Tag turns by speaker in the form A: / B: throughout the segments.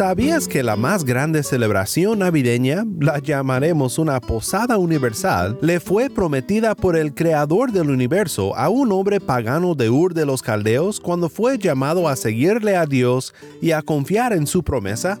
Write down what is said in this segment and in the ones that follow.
A: ¿Sabías que la más grande celebración navideña, la llamaremos una posada universal, le fue prometida por el creador del universo a un hombre pagano de Ur de los Caldeos cuando fue llamado a seguirle a Dios y a confiar en su promesa?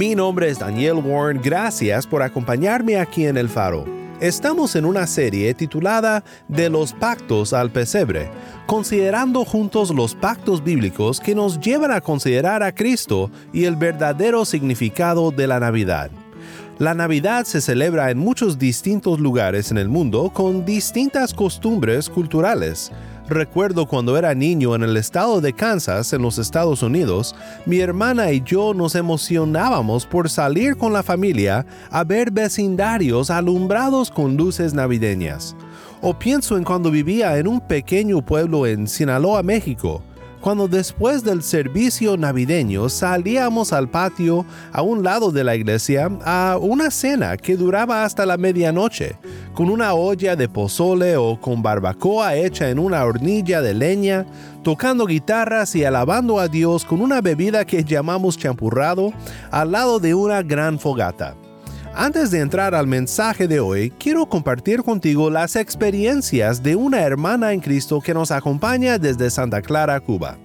A: Mi nombre es Daniel Warren, gracias por acompañarme aquí en El Faro. Estamos en una serie titulada De los pactos al pesebre, considerando juntos los pactos bíblicos que nos llevan a considerar a Cristo y el verdadero significado de la Navidad. La Navidad se celebra en muchos distintos lugares en el mundo con distintas costumbres culturales. Recuerdo cuando era niño en el estado de Kansas, en los Estados Unidos, mi hermana y yo nos emocionábamos por salir con la familia a ver vecindarios alumbrados con luces navideñas. O pienso en cuando vivía en un pequeño pueblo en Sinaloa, México, cuando después del servicio navideño salíamos al patio a un lado de la iglesia a una cena que duraba hasta la medianoche, con una olla de pozole o con barbacoa hecha en una hornilla de leña, tocando guitarras y alabando a Dios con una bebida que llamamos champurrado al lado de una gran fogata. Antes de entrar al mensaje de hoy, quiero compartir contigo las experiencias de una hermana en Cristo que nos acompaña desde Santa Clara, Cuba.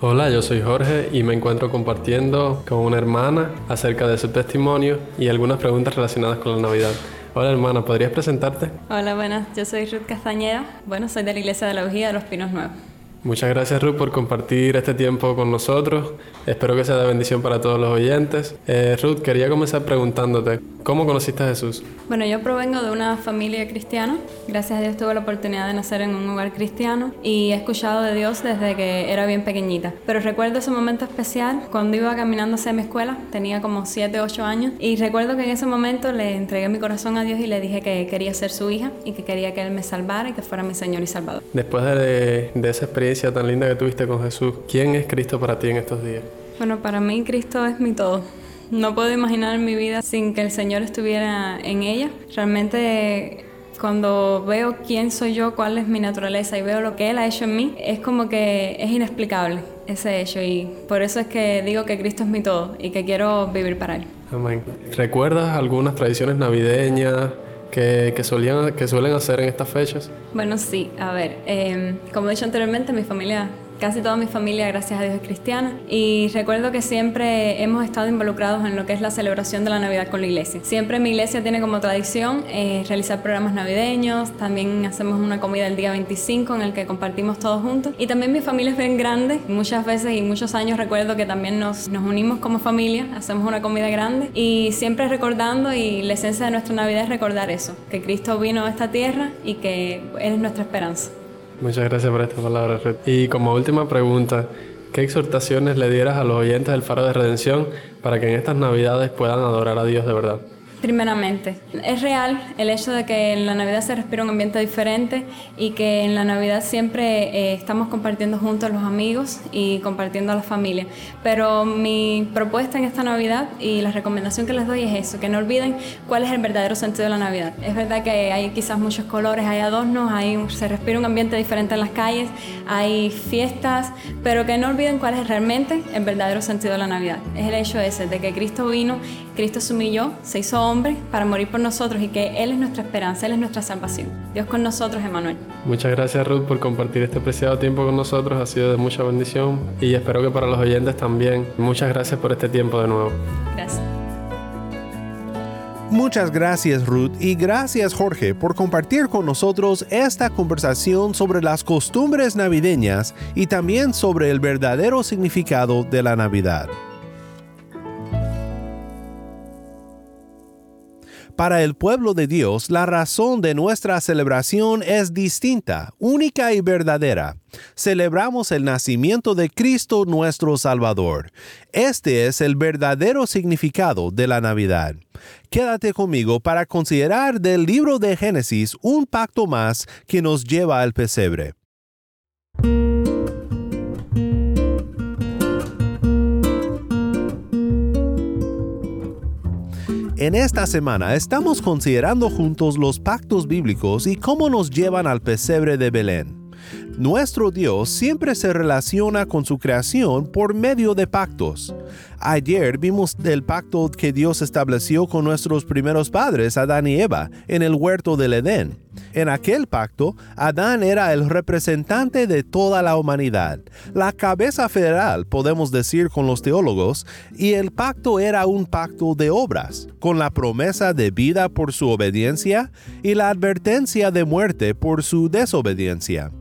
B: Hola, yo soy Jorge y me encuentro compartiendo con una hermana acerca de su testimonio y algunas preguntas relacionadas con la Navidad. Hola hermana, ¿podrías presentarte?
C: Hola, buenas. Yo soy Ruth Castañeda. Bueno, soy de la Iglesia de la Ujía de los Pinos Nuevos.
B: Muchas gracias Ruth por compartir este tiempo con nosotros. Espero que sea de bendición para todos los oyentes. Eh, Ruth, quería comenzar preguntándote, ¿cómo conociste a Jesús?
C: Bueno, yo provengo de una familia cristiana. Gracias a Dios tuve la oportunidad de nacer en un hogar cristiano y he escuchado de Dios desde que era bien pequeñita. Pero recuerdo ese momento especial cuando iba caminando hacia mi escuela, tenía como 7, 8 años, y recuerdo que en ese momento le entregué mi corazón a Dios y le dije que quería ser su hija y que quería que Él me salvara y que fuera mi Señor y Salvador.
B: Después de, de esa experiencia tan linda que tuviste con Jesús, ¿quién es Cristo para ti en estos días?
C: Bueno, para mí Cristo es mi todo. No puedo imaginar mi vida sin que el Señor estuviera en ella. Realmente cuando veo quién soy yo, cuál es mi naturaleza y veo lo que Él ha hecho en mí, es como que es inexplicable ese hecho y por eso es que digo que Cristo es mi todo y que quiero vivir para Él.
B: Amén. ¿Recuerdas algunas tradiciones navideñas que, que, solían, que suelen hacer en estas fechas?
C: Bueno, sí, a ver, eh, como he dicho anteriormente, mi familia Casi toda mi familia, gracias a Dios, es cristiana y recuerdo que siempre hemos estado involucrados en lo que es la celebración de la Navidad con la iglesia. Siempre mi iglesia tiene como tradición eh, realizar programas navideños, también hacemos una comida el día 25 en el que compartimos todos juntos y también mi familia es bien grande, muchas veces y muchos años recuerdo que también nos, nos unimos como familia, hacemos una comida grande y siempre recordando y la esencia de nuestra Navidad es recordar eso, que Cristo vino a esta tierra y que Él es nuestra esperanza.
B: Muchas gracias por esta palabra, Red. Y como última pregunta, ¿qué exhortaciones le dieras a los oyentes del Faro de Redención para que en estas Navidades puedan adorar a Dios de verdad?
C: Primeramente, es real el hecho de que en la Navidad se respira un ambiente diferente y que en la Navidad siempre eh, estamos compartiendo juntos los amigos y compartiendo a la familia. Pero mi propuesta en esta Navidad y la recomendación que les doy es eso, que no olviden cuál es el verdadero sentido de la Navidad. Es verdad que hay quizás muchos colores, hay adornos, hay, se respira un ambiente diferente en las calles, hay fiestas, pero que no olviden cuál es realmente el verdadero sentido de la Navidad. Es el hecho ese, de que Cristo vino, Cristo se humilló, se hizo hombre para morir por nosotros y que Él es nuestra esperanza, Él es nuestra salvación. Dios con nosotros, Emanuel.
B: Muchas gracias Ruth por compartir este preciado tiempo con nosotros, ha sido de mucha bendición y espero que para los oyentes también. Muchas gracias por este tiempo de nuevo.
C: Gracias.
A: Muchas gracias Ruth y gracias Jorge por compartir con nosotros esta conversación sobre las costumbres navideñas y también sobre el verdadero significado de la Navidad. Para el pueblo de Dios, la razón de nuestra celebración es distinta, única y verdadera. Celebramos el nacimiento de Cristo nuestro Salvador. Este es el verdadero significado de la Navidad. Quédate conmigo para considerar del libro de Génesis un pacto más que nos lleva al pesebre. En esta semana estamos considerando juntos los pactos bíblicos y cómo nos llevan al pesebre de Belén. Nuestro Dios siempre se relaciona con su creación por medio de pactos. Ayer vimos el pacto que Dios estableció con nuestros primeros padres, Adán y Eva, en el huerto del Edén. En aquel pacto, Adán era el representante de toda la humanidad, la cabeza federal, podemos decir con los teólogos, y el pacto era un pacto de obras, con la promesa de vida por su obediencia y la advertencia de muerte por su desobediencia.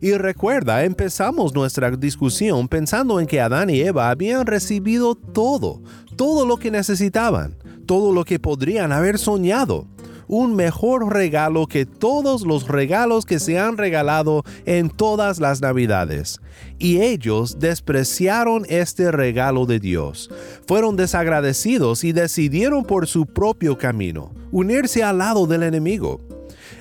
A: Y recuerda, empezamos nuestra discusión pensando en que Adán y Eva habían recibido todo, todo lo que necesitaban, todo lo que podrían haber soñado. Un mejor regalo que todos los regalos que se han regalado en todas las navidades. Y ellos despreciaron este regalo de Dios. Fueron desagradecidos y decidieron por su propio camino, unirse al lado del enemigo.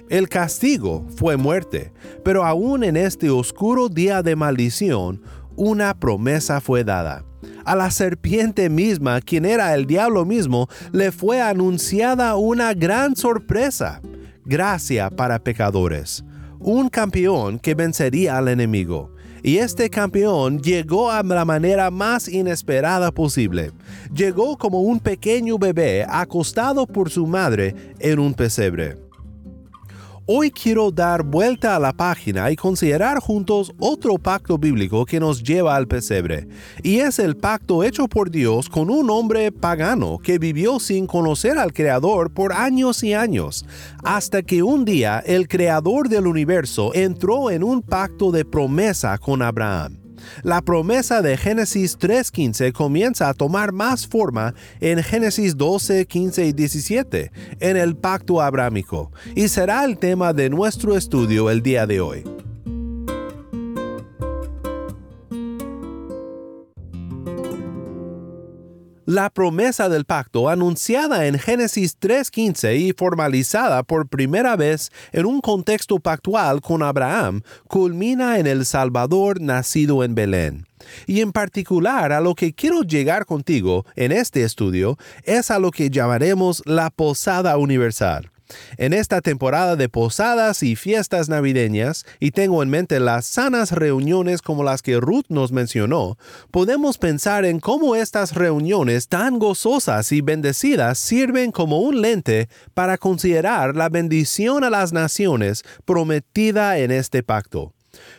A: El castigo fue muerte, pero aún en este oscuro día de maldición, una promesa fue dada. A la serpiente misma, quien era el diablo mismo, le fue anunciada una gran sorpresa, gracia para pecadores, un campeón que vencería al enemigo. Y este campeón llegó a la manera más inesperada posible. Llegó como un pequeño bebé acostado por su madre en un pesebre. Hoy quiero dar vuelta a la página y considerar juntos otro pacto bíblico que nos lleva al pesebre, y es el pacto hecho por Dios con un hombre pagano que vivió sin conocer al Creador por años y años, hasta que un día el Creador del universo entró en un pacto de promesa con Abraham. La promesa de Génesis 3.15 comienza a tomar más forma en Génesis 12, 15 y 17, en el pacto abrámico, y será el tema de nuestro estudio el día de hoy. La promesa del pacto, anunciada en Génesis 3.15 y formalizada por primera vez en un contexto pactual con Abraham, culmina en el Salvador nacido en Belén. Y en particular a lo que quiero llegar contigo en este estudio es a lo que llamaremos la posada universal. En esta temporada de posadas y fiestas navideñas, y tengo en mente las sanas reuniones como las que Ruth nos mencionó, podemos pensar en cómo estas reuniones tan gozosas y bendecidas sirven como un lente para considerar la bendición a las naciones prometida en este pacto.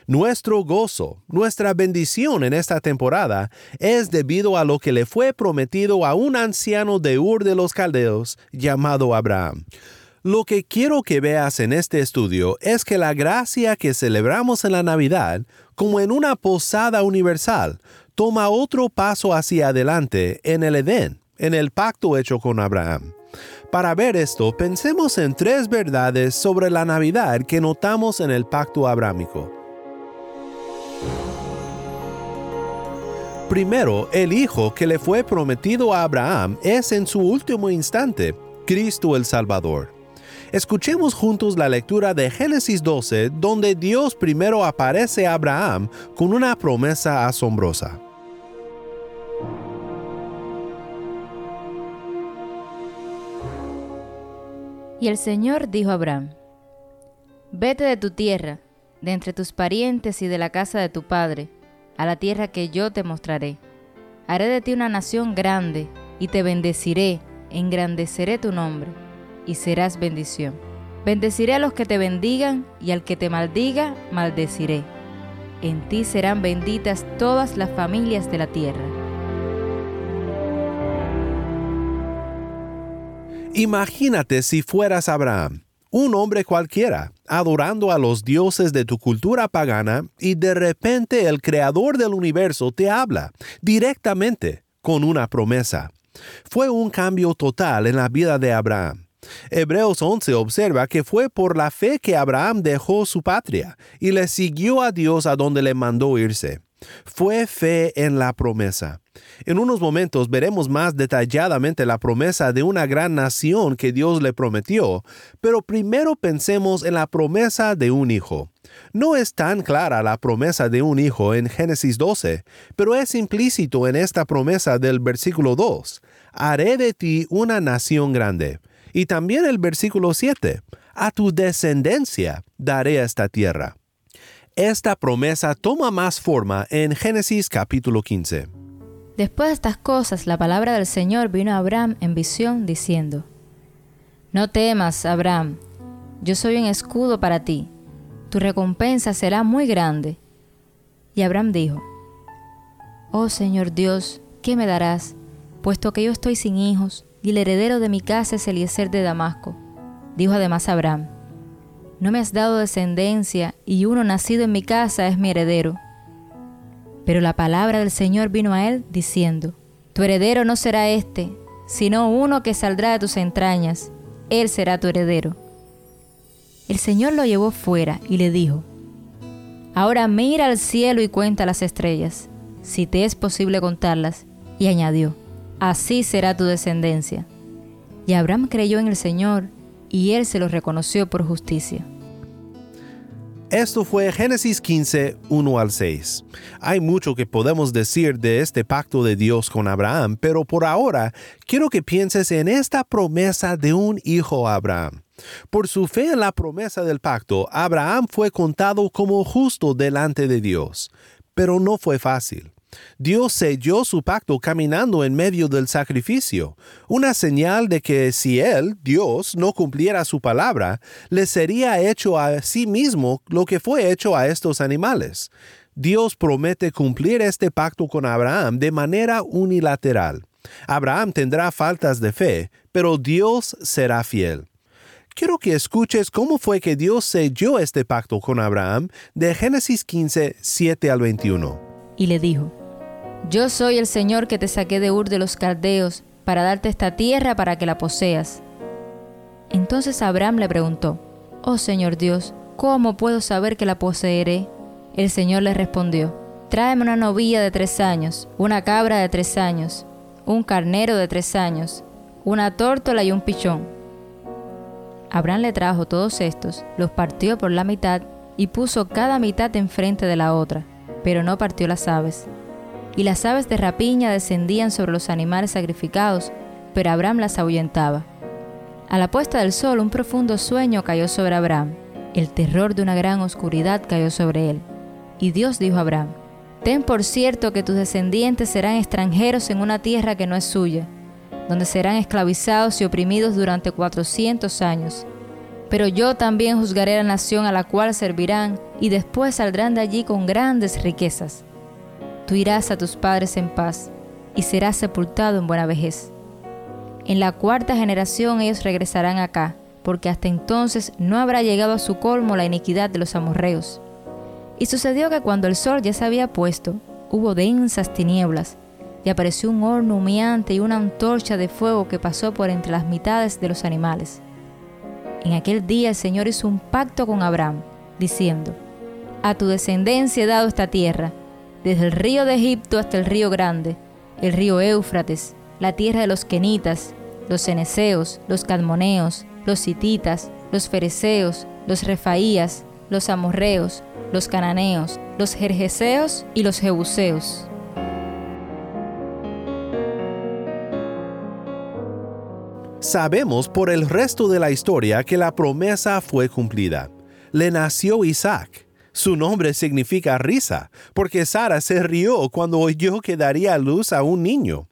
A: Nuestro gozo, nuestra bendición en esta temporada es debido a lo que le fue prometido a un anciano de Ur de los Caldeos llamado Abraham. Lo que quiero que veas en este estudio es que la gracia que celebramos en la Navidad, como en una posada universal, toma otro paso hacia adelante en el Edén, en el pacto hecho con Abraham. Para ver esto, pensemos en tres verdades sobre la Navidad que notamos en el pacto abrámico. Primero, el Hijo que le fue prometido a Abraham es en su último instante, Cristo el Salvador. Escuchemos juntos la lectura de Génesis 12, donde Dios primero aparece a Abraham con una promesa asombrosa.
D: Y el Señor dijo a Abraham, Vete de tu tierra, de entre tus parientes y de la casa de tu padre, a la tierra que yo te mostraré. Haré de ti una nación grande, y te bendeciré, engrandeceré tu nombre y serás bendición. Bendeciré a los que te bendigan y al que te maldiga, maldeciré. En ti serán benditas todas las familias de la tierra.
A: Imagínate si fueras Abraham, un hombre cualquiera, adorando a los dioses de tu cultura pagana y de repente el creador del universo te habla directamente con una promesa. Fue un cambio total en la vida de Abraham. Hebreos 11 observa que fue por la fe que Abraham dejó su patria y le siguió a Dios a donde le mandó irse. Fue fe en la promesa. En unos momentos veremos más detalladamente la promesa de una gran nación que Dios le prometió, pero primero pensemos en la promesa de un hijo. No es tan clara la promesa de un hijo en Génesis 12, pero es implícito en esta promesa del versículo 2. Haré de ti una nación grande. Y también el versículo 7. A tu descendencia daré esta tierra. Esta promesa toma más forma en Génesis capítulo 15.
D: Después de estas cosas, la palabra del Señor vino a Abraham en visión, diciendo, No temas, Abraham, yo soy un escudo para ti, tu recompensa será muy grande. Y Abraham dijo, Oh Señor Dios, ¿qué me darás? Puesto que yo estoy sin hijos, y el heredero de mi casa es Eliezer de Damasco. Dijo además Abraham, no me has dado descendencia, y uno nacido en mi casa es mi heredero. Pero la palabra del Señor vino a él diciendo, Tu heredero no será este, sino uno que saldrá de tus entrañas, él será tu heredero. El Señor lo llevó fuera y le dijo, Ahora mira al cielo y cuenta las estrellas, si te es posible contarlas. Y añadió, Así será tu descendencia. Y Abraham creyó en el Señor, y él se lo reconoció por justicia.
A: Esto fue Génesis 15, 1 al 6. Hay mucho que podemos decir de este pacto de Dios con Abraham, pero por ahora quiero que pienses en esta promesa de un hijo a Abraham. Por su fe en la promesa del pacto, Abraham fue contado como justo delante de Dios, pero no fue fácil. Dios selló su pacto caminando en medio del sacrificio, una señal de que si Él, Dios, no cumpliera su palabra, le sería hecho a sí mismo lo que fue hecho a estos animales. Dios promete cumplir este pacto con Abraham de manera unilateral. Abraham tendrá faltas de fe, pero Dios será fiel. Quiero que escuches cómo fue que Dios selló este pacto con Abraham de Génesis 15, 7 al 21.
D: Y le dijo, yo soy el Señor que te saqué de Ur de los Caldeos para darte esta tierra para que la poseas. Entonces Abraham le preguntó, Oh Señor Dios, ¿cómo puedo saber que la poseeré? El Señor le respondió, Tráeme una novilla de tres años, una cabra de tres años, un carnero de tres años, una tórtola y un pichón. Abraham le trajo todos estos, los partió por la mitad y puso cada mitad enfrente de la otra, pero no partió las aves y las aves de rapiña descendían sobre los animales sacrificados, pero Abraham las ahuyentaba. A la puesta del sol un profundo sueño cayó sobre Abraham, el terror de una gran oscuridad cayó sobre él. Y Dios dijo a Abraham, Ten por cierto que tus descendientes serán extranjeros en una tierra que no es suya, donde serán esclavizados y oprimidos durante cuatrocientos años. Pero yo también juzgaré la nación a la cual servirán, y después saldrán de allí con grandes riquezas tú irás a tus padres en paz y serás sepultado en buena vejez. En la cuarta generación ellos regresarán acá, porque hasta entonces no habrá llegado a su colmo la iniquidad de los amorreos. Y sucedió que cuando el sol ya se había puesto, hubo densas tinieblas, y apareció un horno humeante y una antorcha de fuego que pasó por entre las mitades de los animales. En aquel día el Señor hizo un pacto con Abraham, diciendo, A tu descendencia he dado esta tierra, desde el río de Egipto hasta el río Grande, el río Éufrates, la tierra de los Kenitas, los Ceneseos, los Cadmoneos, los Hititas, los Fereceos, los Refaías, los Amorreos, los Cananeos, los Jerjeseos y los Jebuseos.
A: Sabemos por el resto de la historia que la promesa fue cumplida. Le nació Isaac su nombre significa risa, porque Sara se rió cuando oyó que daría luz a un niño.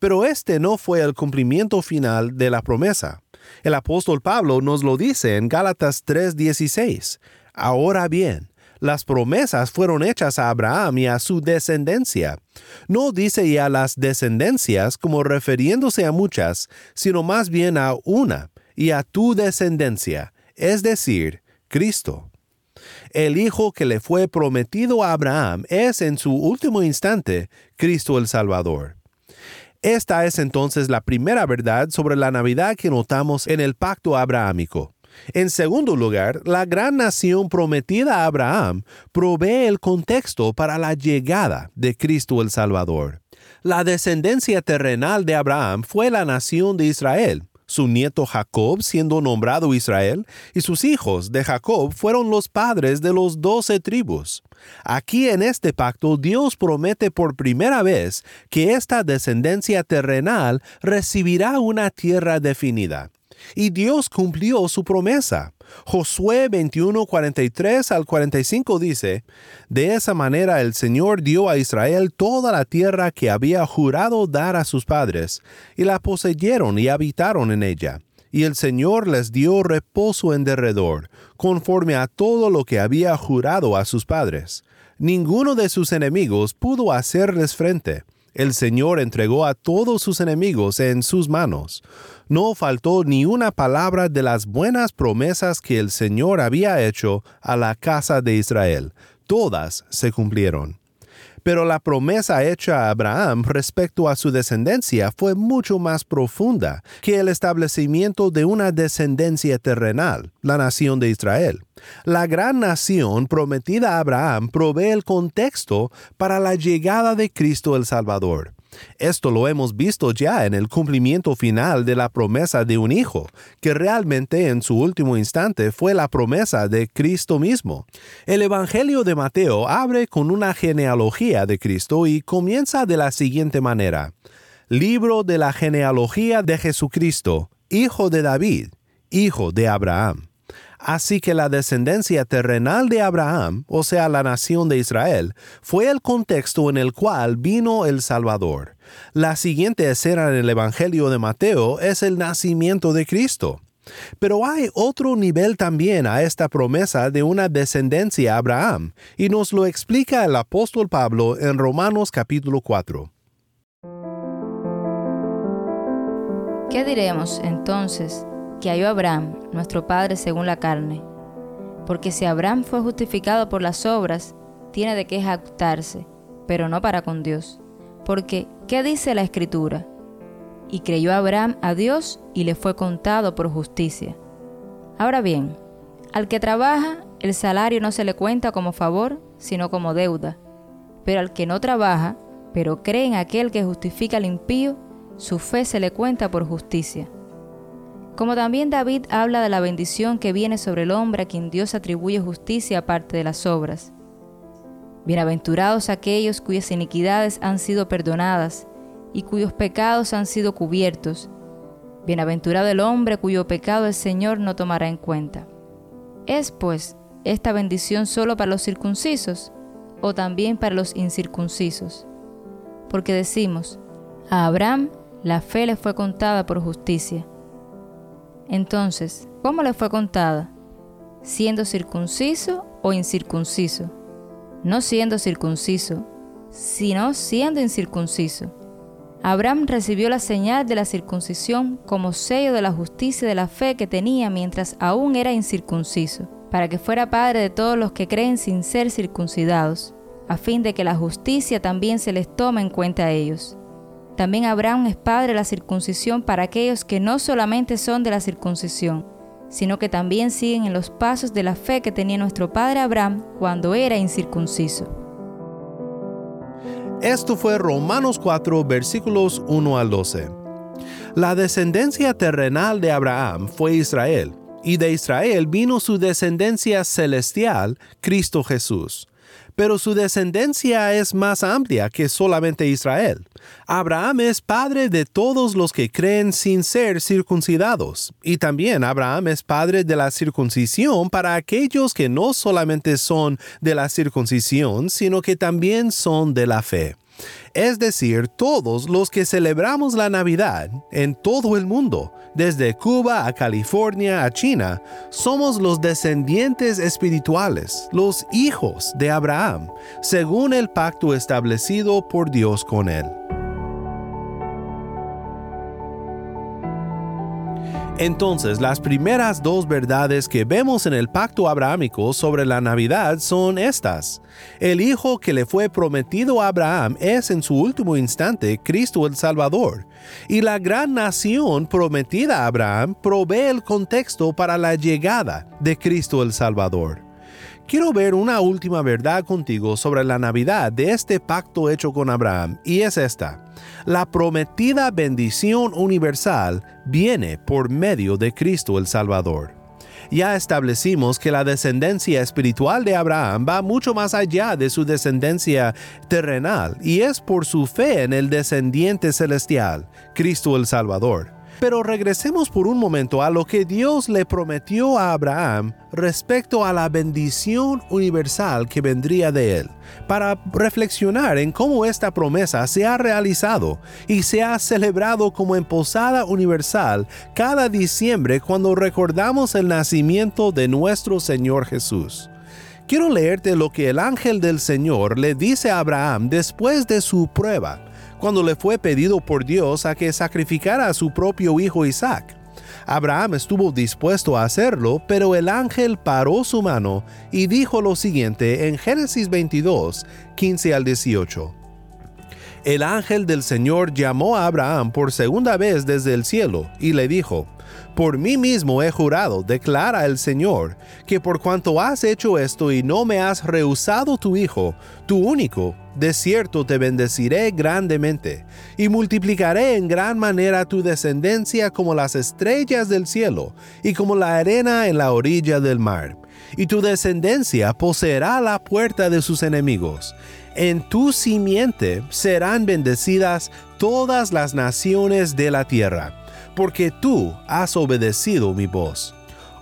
A: Pero este no fue el cumplimiento final de la promesa. El apóstol Pablo nos lo dice en Gálatas 3:16. Ahora bien, Las promesas fueron hechas a Abraham y a su descendencia. No dice ya las descendencias como refiriéndose a muchas, sino más bien a una, y a tu descendencia, es decir, Cristo. El Hijo que le fue prometido a Abraham es en su último instante Cristo el Salvador. Esta es entonces la primera verdad sobre la Navidad que notamos en el pacto abrahámico. En segundo lugar, la gran nación prometida a Abraham provee el contexto para la llegada de Cristo el Salvador. La descendencia terrenal de Abraham fue la nación de Israel, su nieto Jacob siendo nombrado Israel, y sus hijos de Jacob fueron los padres de los doce tribus. Aquí en este pacto Dios promete por primera vez que esta descendencia terrenal recibirá una tierra definida. Y Dios cumplió su promesa. Josué 21, 43 al 45 dice, De esa manera el Señor dio a Israel toda la tierra que había jurado dar a sus padres, y la poseyeron y habitaron en ella. Y el Señor les dio reposo en derredor, conforme a todo lo que había jurado a sus padres. Ninguno de sus enemigos pudo hacerles frente el Señor entregó a todos sus enemigos en sus manos. No faltó ni una palabra de las buenas promesas que el Señor había hecho a la casa de Israel. Todas se cumplieron. Pero la promesa hecha a Abraham respecto a su descendencia fue mucho más profunda que el establecimiento de una descendencia terrenal, la nación de Israel. La gran nación prometida a Abraham provee el contexto para la llegada de Cristo el Salvador. Esto lo hemos visto ya en el cumplimiento final de la promesa de un hijo, que realmente en su último instante fue la promesa de Cristo mismo. El Evangelio de Mateo abre con una genealogía de Cristo y comienza de la siguiente manera. Libro de la genealogía de Jesucristo, hijo de David, hijo de Abraham. Así que la descendencia terrenal de Abraham, o sea, la nación de Israel, fue el contexto en el cual vino el Salvador. La siguiente escena en el Evangelio de Mateo es el nacimiento de Cristo. Pero hay otro nivel también a esta promesa de una descendencia a Abraham, y nos lo explica el apóstol Pablo en Romanos capítulo 4.
D: ¿Qué diremos entonces que halló Abraham, nuestro Padre según la carne. Porque si Abraham fue justificado por las obras, tiene de qué jactarse, pero no para con Dios. Porque, ¿qué dice la Escritura? Y creyó Abraham a Dios y le fue contado por justicia. Ahora bien, al que trabaja, el salario no se le cuenta como favor, sino como deuda. Pero al que no trabaja, pero cree en aquel que justifica al impío, su fe se le cuenta por justicia. Como también David habla de la bendición que viene sobre el hombre a quien Dios atribuye justicia aparte de las obras. Bienaventurados aquellos cuyas iniquidades han sido perdonadas y cuyos pecados han sido cubiertos. Bienaventurado el hombre cuyo pecado el Señor no tomará en cuenta. ¿Es pues esta bendición solo para los circuncisos o también para los incircuncisos? Porque decimos, a Abraham la fe le fue contada por justicia. Entonces, ¿cómo le fue contada? ¿Siendo circunciso o incircunciso? No siendo circunciso, sino siendo incircunciso. Abraham recibió la señal de la circuncisión como sello de la justicia de la fe que tenía mientras aún era incircunciso, para que fuera padre de todos los que creen sin ser circuncidados, a fin de que la justicia también se les tome en cuenta a ellos. También Abraham es padre de la circuncisión para aquellos que no solamente son de la circuncisión, sino que también siguen en los pasos de la fe que tenía nuestro padre Abraham cuando era incircunciso.
A: Esto fue Romanos 4 versículos 1 al 12. La descendencia terrenal de Abraham fue Israel, y de Israel vino su descendencia celestial, Cristo Jesús pero su descendencia es más amplia que solamente Israel. Abraham es padre de todos los que creen sin ser circuncidados, y también Abraham es padre de la circuncisión para aquellos que no solamente son de la circuncisión, sino que también son de la fe. Es decir, todos los que celebramos la Navidad en todo el mundo, desde Cuba a California a China, somos los descendientes espirituales, los hijos de Abraham, según el pacto establecido por Dios con él. Entonces, las primeras dos verdades que vemos en el pacto abrahámico sobre la Navidad son estas. El Hijo que le fue prometido a Abraham es en su último instante Cristo el Salvador, y la gran nación prometida a Abraham provee el contexto para la llegada de Cristo el Salvador. Quiero ver una última verdad contigo sobre la Navidad de este pacto hecho con Abraham, y es esta. La prometida bendición universal viene por medio de Cristo el Salvador. Ya establecimos que la descendencia espiritual de Abraham va mucho más allá de su descendencia terrenal y es por su fe en el descendiente celestial, Cristo el Salvador. Pero regresemos por un momento a lo que Dios le prometió a Abraham respecto a la bendición universal que vendría de él, para reflexionar en cómo esta promesa se ha realizado y se ha celebrado como en posada universal cada diciembre cuando recordamos el nacimiento de nuestro Señor Jesús. Quiero leerte lo que el ángel del Señor le dice a Abraham después de su prueba cuando le fue pedido por Dios a que sacrificara a su propio hijo Isaac. Abraham estuvo dispuesto a hacerlo, pero el ángel paró su mano y dijo lo siguiente en Génesis 22, 15 al 18. El ángel del Señor llamó a Abraham por segunda vez desde el cielo y le dijo, por mí mismo he jurado, declara el Señor, que por cuanto has hecho esto y no me has rehusado tu Hijo, tu único, de cierto te bendeciré grandemente, y multiplicaré en gran manera tu descendencia como las estrellas del cielo, y como la arena en la orilla del mar. Y tu descendencia poseerá la puerta de sus enemigos. En tu simiente serán bendecidas todas las naciones de la tierra porque tú has obedecido mi voz.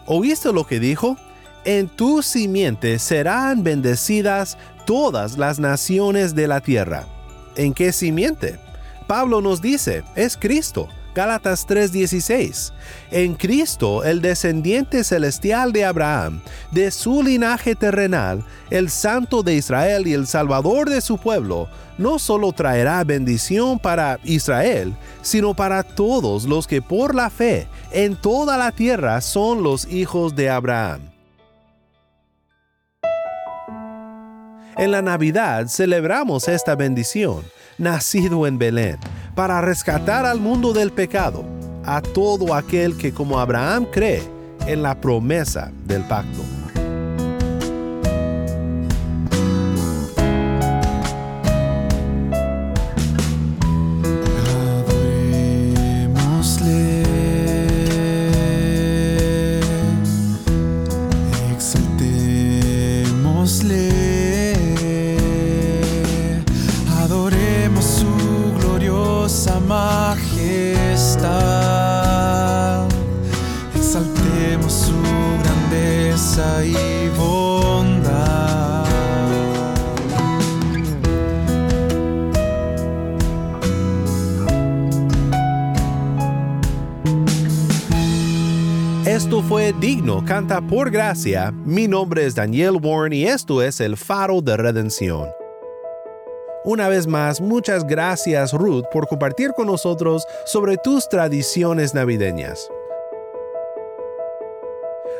A: ¿Oíste lo que dijo? En tu simiente serán bendecidas todas las naciones de la tierra. ¿En qué simiente? Pablo nos dice, es Cristo. Gálatas 3:16. En Cristo, el descendiente celestial de Abraham, de su linaje terrenal, el santo de Israel y el salvador de su pueblo, no solo traerá bendición para Israel, sino para todos los que por la fe en toda la tierra son los hijos de Abraham. En la Navidad celebramos esta bendición, nacido en Belén para rescatar al mundo del pecado, a todo aquel que como Abraham cree en la promesa del pacto. Canta por gracia. Mi nombre es Daniel Warren y esto es el faro de redención. Una vez más, muchas gracias Ruth por compartir con nosotros sobre tus tradiciones navideñas.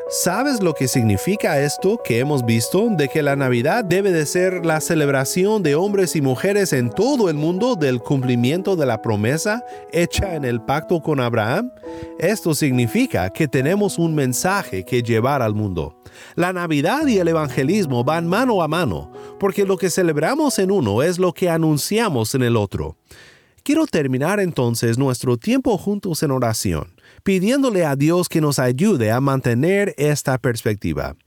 A: ¿Sabes lo que significa esto que hemos visto de que la Navidad debe de ser la celebración de hombres y mujeres en todo el mundo del cumplimiento de la promesa hecha en el pacto con Abraham? Esto significa que tenemos un mensaje que llevar al mundo. La Navidad y el evangelismo van mano a mano, porque lo que celebramos en uno es lo que anunciamos en el otro. Quiero terminar entonces nuestro tiempo juntos en oración pidiéndole a Dios que nos ayude a mantener esta perspectiva.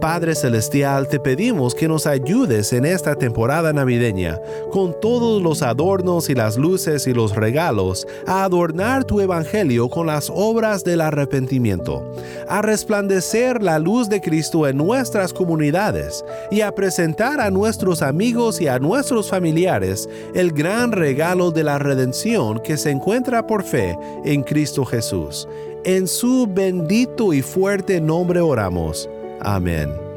A: Padre Celestial, te pedimos que nos ayudes en esta temporada navideña, con todos los adornos y las luces y los regalos, a adornar tu Evangelio con las obras del arrepentimiento, a resplandecer la luz de Cristo en nuestras comunidades y a presentar a nuestros amigos y a nuestros familiares el gran regalo de la redención que se encuentra por fe en Cristo Jesús. En su bendito y fuerte nombre oramos. Amén.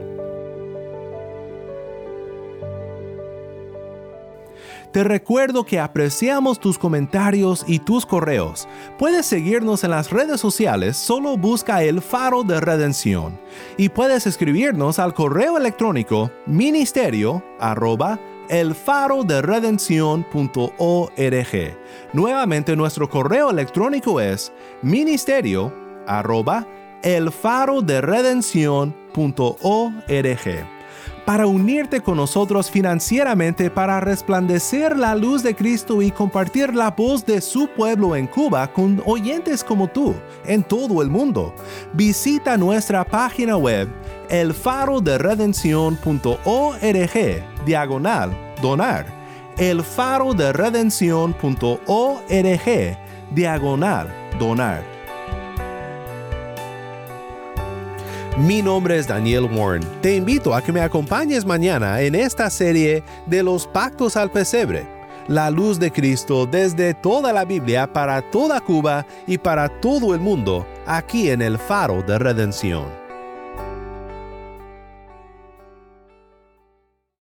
A: Te recuerdo que apreciamos tus comentarios y tus correos. Puedes seguirnos en las redes sociales, solo busca el faro de redención. Y puedes escribirnos al correo electrónico ministerio arroba el faro de. Nuevamente nuestro correo electrónico es ministerio arroba el faro de redención.org para unirte con nosotros financieramente para resplandecer la luz de Cristo y compartir la voz de su pueblo en Cuba con oyentes como tú en todo el mundo. Visita nuestra página web elfaroderedención.org diagonal donar. elfaroderedención.org diagonal donar. Mi nombre es Daniel Warren. Te invito a que me acompañes mañana en esta serie de los pactos al pesebre. La luz de Cristo desde toda la Biblia para toda Cuba y para todo el mundo, aquí en el faro de redención.